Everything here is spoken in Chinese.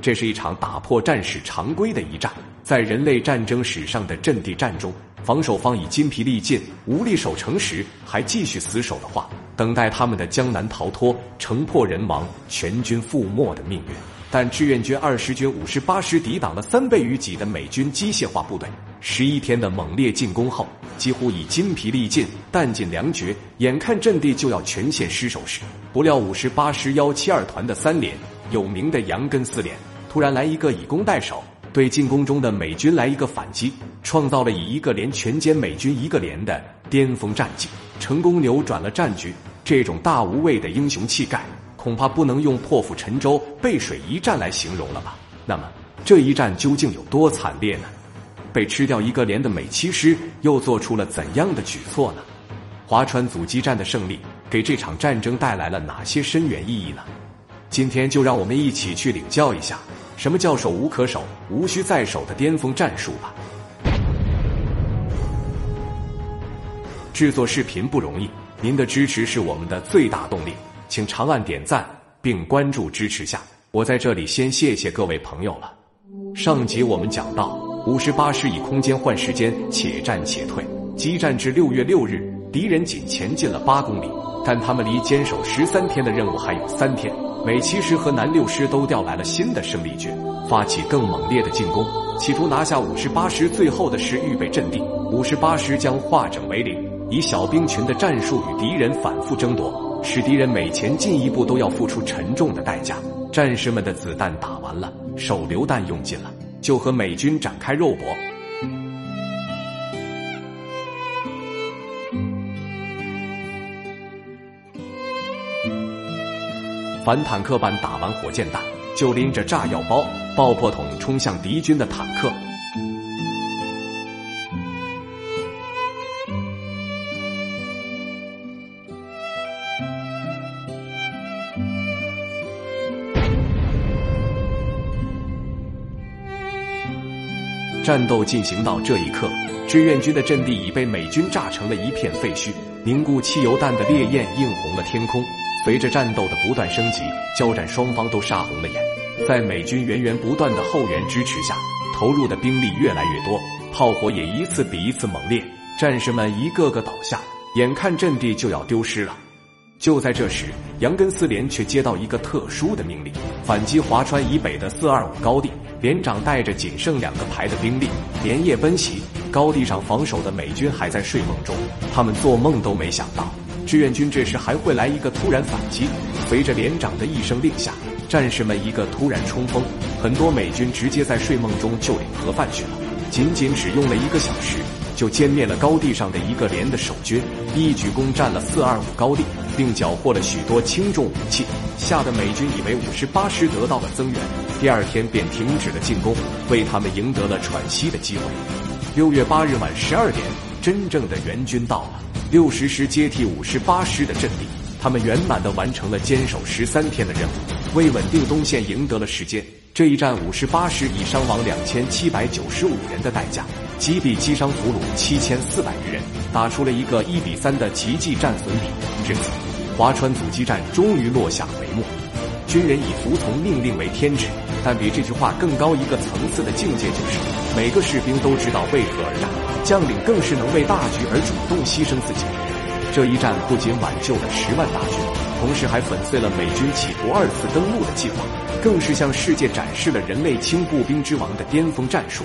这是一场打破战史常规的一战，在人类战争史上的阵地战中，防守方已筋疲力尽、无力守城时，还继续死守的话，等待他们的江南逃脱、城破人亡、全军覆没的命运。但志愿军二十军五十八师抵挡了三倍于己的美军机械化部队，十一天的猛烈进攻后，几乎已筋疲力尽、弹尽粮绝，眼看阵地就要全线失守时，不料五十八师幺七二团的三连，有名的杨根四连，突然来一个以攻代守，对进攻中的美军来一个反击，创造了以一个连全歼美军一个连的巅峰战绩，成功扭转了战局。这种大无畏的英雄气概。恐怕不能用破釜沉舟、背水一战来形容了吧？那么这一战究竟有多惨烈呢？被吃掉一个连的美七师又做出了怎样的举措呢？华川阻击战的胜利给这场战争带来了哪些深远意义呢？今天就让我们一起去领教一下什么叫守无可守、无需再守的巅峰战术吧。制作视频不容易，您的支持是我们的最大动力。请长按点赞并关注支持下，我在这里先谢谢各位朋友了。上集我们讲到，五十八师以空间换时间，且战且退，激战至六月六日，敌人仅前进了八公里，但他们离坚守十三天的任务还有三天。美七师和南六师都调来了新的生力军，发起更猛烈的进攻，企图拿下五十八师最后的师预备阵地。五十八师将化整为零，以小兵群的战术与敌人反复争夺。使敌人每前进一步都要付出沉重的代价。战士们的子弹打完了，手榴弹用尽了，就和美军展开肉搏。反坦克班打完火箭弹，就拎着炸药包、爆破筒冲向敌军的坦克。战斗进行到这一刻，志愿军的阵地已被美军炸成了一片废墟，凝固汽油弹的烈焰映红了天空。随着战斗的不断升级，交战双方都杀红了眼。在美军源源不断的后援支持下，投入的兵力越来越多，炮火也一次比一次猛烈，战士们一个个倒下，眼看阵地就要丢失了。就在这时，杨根四连却接到一个特殊的命令：反击华川以北的四二五高地。连长带着仅剩两个排的兵力连夜奔袭，高地上防守的美军还在睡梦中，他们做梦都没想到，志愿军这时还会来一个突然反击。随着连长的一声令下，战士们一个突然冲锋，很多美军直接在睡梦中就领盒饭去了。仅仅只用了一个小时。就歼灭了高地上的一个连的守军，一举攻占了四二五高地，并缴获了许多轻重武器，吓得美军以为五十八师得到了增援，第二天便停止了进攻，为他们赢得了喘息的机会。六月八日晚十二点，真正的援军到了，六十师接替五十八师的阵地，他们圆满的完成了坚守十三天的任务，为稳定东线赢得了时间。这一战，五十八师以伤亡两千七百九十五人的代价。击毙击伤俘虏七千四百余人，打出了一个一比三的奇迹战损比。至此，华川阻击战终于落下帷幕。军人以服从命令为天职，但比这句话更高一个层次的境界就是，每个士兵都知道为何而战，将领更是能为大局而主动牺牲自己。这一战不仅挽救了十万大军，同时还粉碎了美军企图二次登陆的计划，更是向世界展示了人类轻步兵之王的巅峰战术。